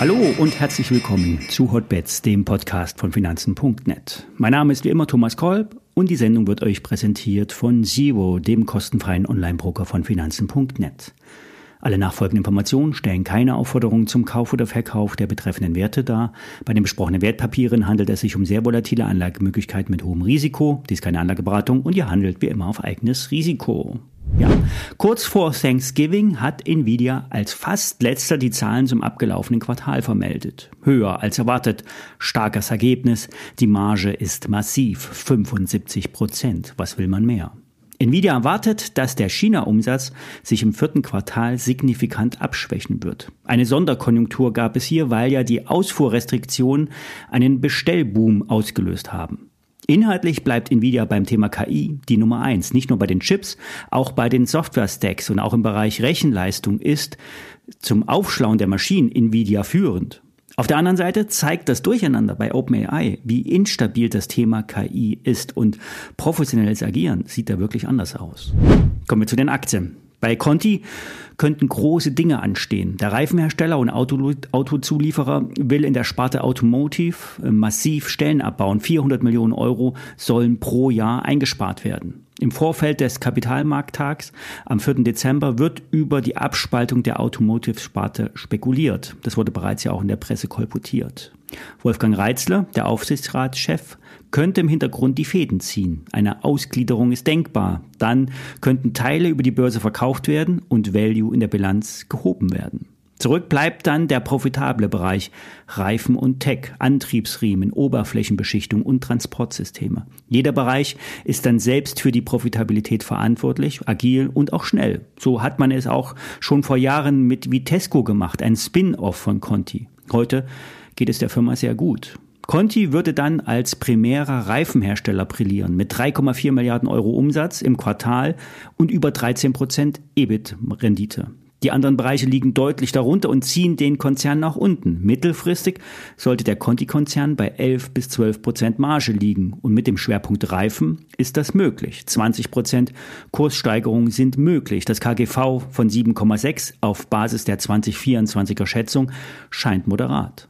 Hallo und herzlich willkommen zu Hotbets, dem Podcast von Finanzen.net. Mein Name ist wie immer Thomas Kolb und die Sendung wird euch präsentiert von Zero, dem kostenfreien Online-Broker von Finanzen.net. Alle nachfolgenden Informationen stellen keine Aufforderung zum Kauf oder Verkauf der betreffenden Werte dar. Bei den besprochenen Wertpapieren handelt es sich um sehr volatile Anlagemöglichkeiten mit hohem Risiko. Dies keine Anlageberatung und ihr handelt wie immer auf eigenes Risiko. Ja, kurz vor Thanksgiving hat Nvidia als fast letzter die Zahlen zum abgelaufenen Quartal vermeldet. Höher als erwartet, starkes Ergebnis, die Marge ist massiv, 75 Prozent. Was will man mehr? Nvidia erwartet, dass der China-Umsatz sich im vierten Quartal signifikant abschwächen wird. Eine Sonderkonjunktur gab es hier, weil ja die Ausfuhrrestriktionen einen Bestellboom ausgelöst haben. Inhaltlich bleibt Nvidia beim Thema KI die Nummer eins. Nicht nur bei den Chips, auch bei den Software-Stacks und auch im Bereich Rechenleistung ist zum Aufschlauen der Maschinen Nvidia führend. Auf der anderen Seite zeigt das Durcheinander bei OpenAI, wie instabil das Thema KI ist und professionelles Agieren sieht da wirklich anders aus. Kommen wir zu den Aktien. Bei Conti könnten große Dinge anstehen. Der Reifenhersteller und Auto, Autozulieferer will in der Sparte Automotive massiv Stellen abbauen. 400 Millionen Euro sollen pro Jahr eingespart werden. Im Vorfeld des Kapitalmarkttags am 4. Dezember wird über die Abspaltung der Automotive-Sparte spekuliert. Das wurde bereits ja auch in der Presse kolportiert. Wolfgang Reitzler, der Aufsichtsratschef, könnte im Hintergrund die Fäden ziehen. Eine Ausgliederung ist denkbar. Dann könnten Teile über die Börse verkauft werden und Value in der Bilanz gehoben werden. Zurück bleibt dann der profitable Bereich Reifen und Tech, Antriebsriemen, Oberflächenbeschichtung und Transportsysteme. Jeder Bereich ist dann selbst für die Profitabilität verantwortlich, agil und auch schnell. So hat man es auch schon vor Jahren mit Vitesco gemacht, ein Spin-off von Conti. Heute geht es der Firma sehr gut. Conti würde dann als primärer Reifenhersteller brillieren mit 3,4 Milliarden Euro Umsatz im Quartal und über 13 Prozent EBIT-Rendite. Die anderen Bereiche liegen deutlich darunter und ziehen den Konzern nach unten. Mittelfristig sollte der Conti-Konzern bei 11 bis 12 Prozent Marge liegen und mit dem Schwerpunkt Reifen ist das möglich. 20 Prozent Kurssteigerungen sind möglich. Das KGV von 7,6 auf Basis der 2024er Schätzung scheint moderat.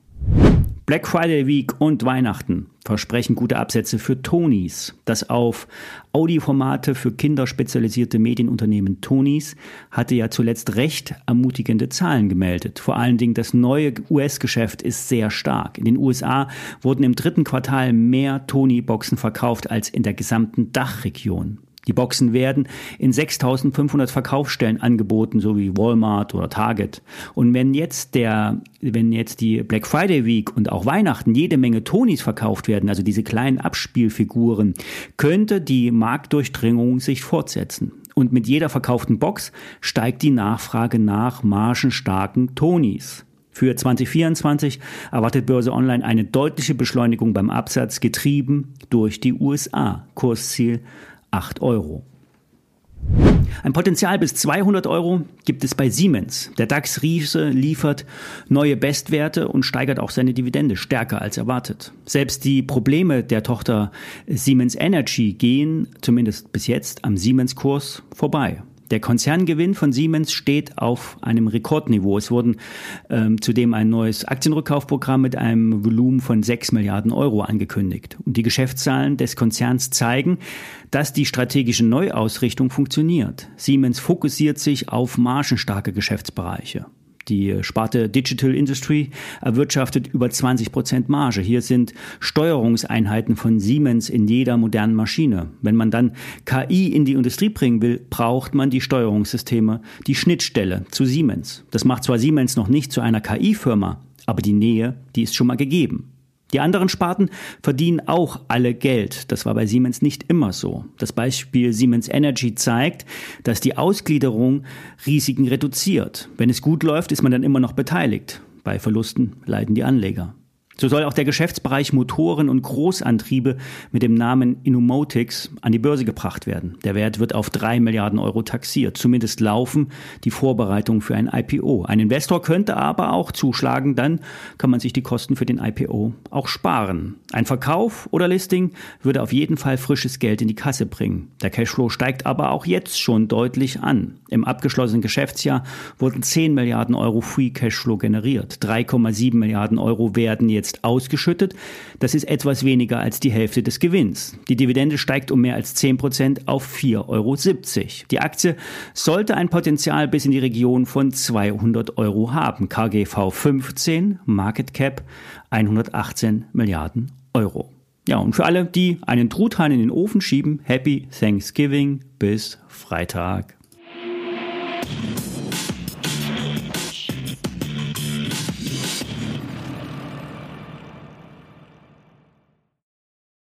Black Friday Week und Weihnachten versprechen gute Absätze für Tonys. Das auf Audioformate für Kinder spezialisierte Medienunternehmen Tonys hatte ja zuletzt recht ermutigende Zahlen gemeldet. Vor allen Dingen das neue US-Geschäft ist sehr stark. In den USA wurden im dritten Quartal mehr Tony-Boxen verkauft als in der gesamten Dachregion. Die Boxen werden in 6500 Verkaufsstellen angeboten, so wie Walmart oder Target. Und wenn jetzt der, wenn jetzt die Black Friday Week und auch Weihnachten jede Menge Tonys verkauft werden, also diese kleinen Abspielfiguren, könnte die Marktdurchdringung sich fortsetzen. Und mit jeder verkauften Box steigt die Nachfrage nach margenstarken Tonys. Für 2024 erwartet Börse Online eine deutliche Beschleunigung beim Absatz, getrieben durch die USA. Kursziel 8 Euro. Ein Potenzial bis 200 Euro gibt es bei Siemens. Der DAX-Riese liefert neue Bestwerte und steigert auch seine Dividende stärker als erwartet. Selbst die Probleme der Tochter Siemens Energy gehen, zumindest bis jetzt, am Siemens-Kurs vorbei. Der Konzerngewinn von Siemens steht auf einem Rekordniveau. Es wurden ähm, zudem ein neues Aktienrückkaufprogramm mit einem Volumen von 6 Milliarden Euro angekündigt. Und die Geschäftszahlen des Konzerns zeigen, dass die strategische Neuausrichtung funktioniert. Siemens fokussiert sich auf margenstarke Geschäftsbereiche. Die Sparte Digital Industry erwirtschaftet über 20 Prozent Marge. Hier sind Steuerungseinheiten von Siemens in jeder modernen Maschine. Wenn man dann KI in die Industrie bringen will, braucht man die Steuerungssysteme, die Schnittstelle zu Siemens. Das macht zwar Siemens noch nicht zu einer KI-Firma, aber die Nähe, die ist schon mal gegeben. Die anderen Sparten verdienen auch alle Geld. Das war bei Siemens nicht immer so. Das Beispiel Siemens Energy zeigt, dass die Ausgliederung Risiken reduziert. Wenn es gut läuft, ist man dann immer noch beteiligt. Bei Verlusten leiden die Anleger. So soll auch der Geschäftsbereich Motoren und Großantriebe mit dem Namen Innomotics an die Börse gebracht werden. Der Wert wird auf drei Milliarden Euro taxiert. Zumindest laufen die Vorbereitungen für ein IPO. Ein Investor könnte aber auch zuschlagen, dann kann man sich die Kosten für den IPO auch sparen. Ein Verkauf oder Listing würde auf jeden Fall frisches Geld in die Kasse bringen. Der Cashflow steigt aber auch jetzt schon deutlich an. Im abgeschlossenen Geschäftsjahr wurden 10 Milliarden Euro Free Cashflow generiert. 3,7 Milliarden Euro werden jetzt jetzt ausgeschüttet. Das ist etwas weniger als die Hälfte des Gewinns. Die Dividende steigt um mehr als 10 Prozent auf 4,70 Euro. Die Aktie sollte ein Potenzial bis in die Region von 200 Euro haben. KGV 15, Market Cap 118 Milliarden Euro. Ja, und für alle, die einen Truthahn in den Ofen schieben, Happy Thanksgiving bis Freitag.